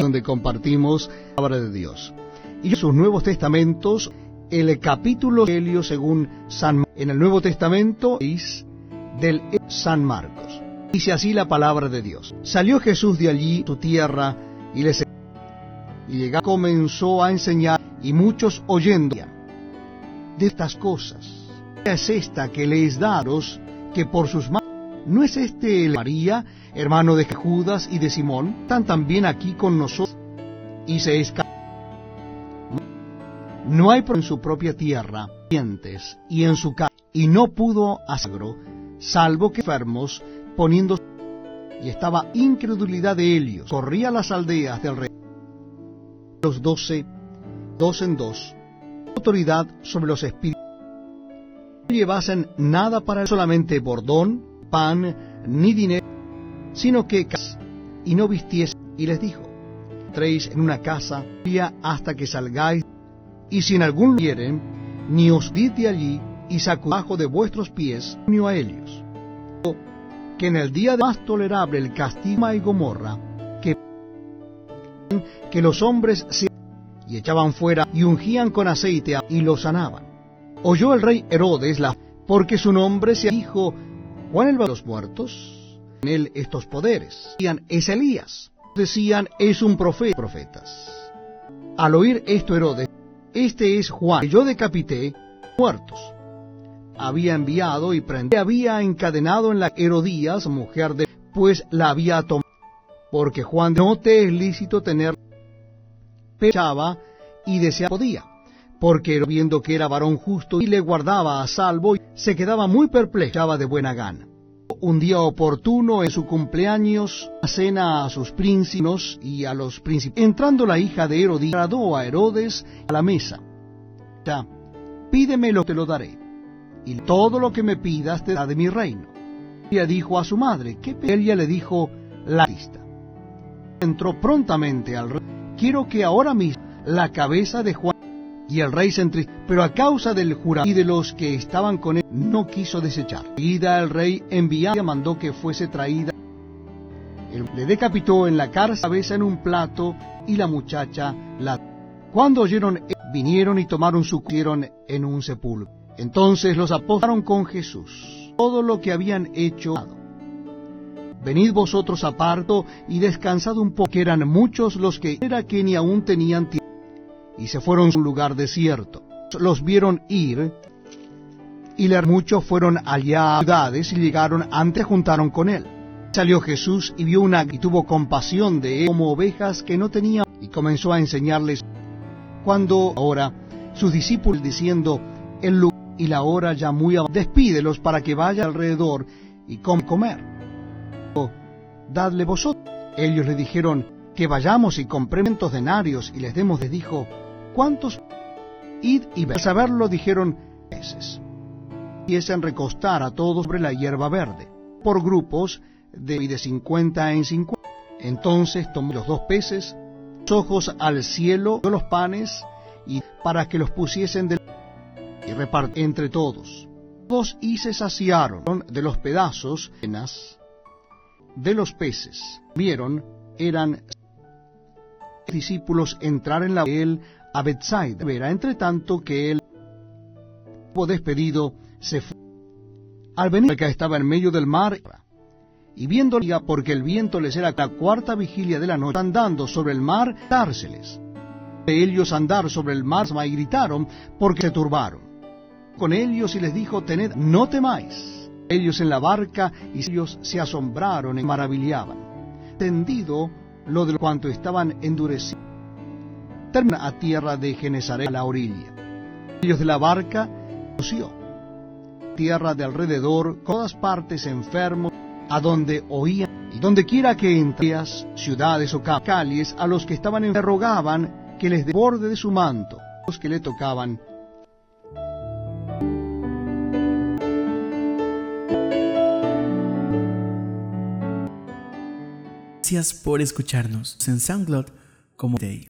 donde compartimos la palabra de Dios. Y sus Nuevos Testamentos, el capítulo Evangelio según San en el Nuevo Testamento es del San Marcos. Dice así la palabra de Dios. Salió Jesús de allí, su tierra, y les y llegó, comenzó a enseñar, y muchos oyendo de estas cosas. Es esta que les daros, que por sus manos, ¿no es este el María, hermano de Judas y de Simón? Están también aquí con nosotros, y se escapan. No hay en su propia tierra, dientes, y en su casa, y no pudo hacerlo, salvo que enfermos, poniendo y estaba incredulidad de ellos. Corría las aldeas del rey. Los doce, dos en dos, autoridad sobre los espíritus. No llevasen nada para él, solamente bordón, pan, ni dinero, sino que y no vistiesen. Y les dijo, entréis en una casa hasta que salgáis, y si en algún quieren, ni os de allí, y bajo de vuestros pies, a ellos que en el día más tolerable el castigo y Gomorra, que, que los hombres se y echaban fuera y ungían con aceite y lo sanaban. Oyó el rey Herodes la porque su nombre se dijo Juan el de los muertos, en él estos poderes. Decían, es Elías. Decían, es un profeta. Profetas. Al oír esto Herodes, este es Juan, que yo decapité muertos había enviado y prendido, había encadenado en la Herodías, mujer de, pues la había tomado, porque Juan no te es lícito tener pechaba y deseaba podía, porque viendo que era varón justo y le guardaba a salvo, se quedaba muy perplejo, de buena gana. Un día oportuno en su cumpleaños, cena a sus príncipes y a los príncipes. Entrando la hija de Herodías, agradó a Herodes a la mesa. Ya, pídeme lo te lo daré y todo lo que me pidas te da de mi reino. Ella dijo a su madre, ¿qué ella le dijo la lista? Entró prontamente al rey, quiero que ahora mismo la cabeza de Juan y el rey se entristeció, pero a causa del juramento y de los que estaban con él, no quiso desechar. Ida el rey enviada mandó que fuese traída. le decapitó en la cárcel cabeza en un plato y la muchacha la... Cuando oyeron, vinieron y tomaron su en un sepulcro. Entonces los apóstoles con Jesús todo lo que habían hecho. Venid vosotros aparto y descansad un poco, que eran muchos los que era que ni aún tenían tiempo, y se fueron a un lugar desierto. Los vieron ir, y muchos fueron allá a ciudades y llegaron antes juntaron con él. Salió Jesús y vio una y tuvo compasión de él como ovejas que no tenían, y comenzó a enseñarles. Cuando ahora sus discípulos diciendo, el lugar y la hora ya muy. Despídelos para que vayan alrededor y com comer. Dadle vosotros. Ellos le dijeron que vayamos y compremos denarios y les demos. Les dijo, ¿cuántos? Id y ver. Al saberlo dijeron, meses. Empiecen recostar a todos sobre la hierba verde, por grupos de, de cincuenta en cincuenta. Entonces tomó los dos peces, los ojos al cielo, los panes, y para que los pusiesen del y repartió entre todos. Todos y se saciaron de los pedazos de los peces. Vieron, eran discípulos entrar en la él a Bethsaida. Verá, entre tanto que él, despedido, se fue. Al venir, que estaba en medio del mar, y viendo porque el viento les era la cuarta vigilia de la noche, andando sobre el mar, dárseles. De ellos andar sobre el mar, y gritaron, porque se turbaron con ellos y les dijo, tened, no temáis. Ellos en la barca y ellos se asombraron y maravillaban. Tendido lo de cuanto estaban endurecidos. Termina a tierra de Genesaret a la orilla. Ellos de la barca conoció. Tierra de alrededor, todas partes enfermos, a donde oían, y donde quiera que entrías, ciudades o calles, a los que estaban enfermos rogaban que les borde de su manto, los que le tocaban Gracias por escucharnos en SoundCloud como Day.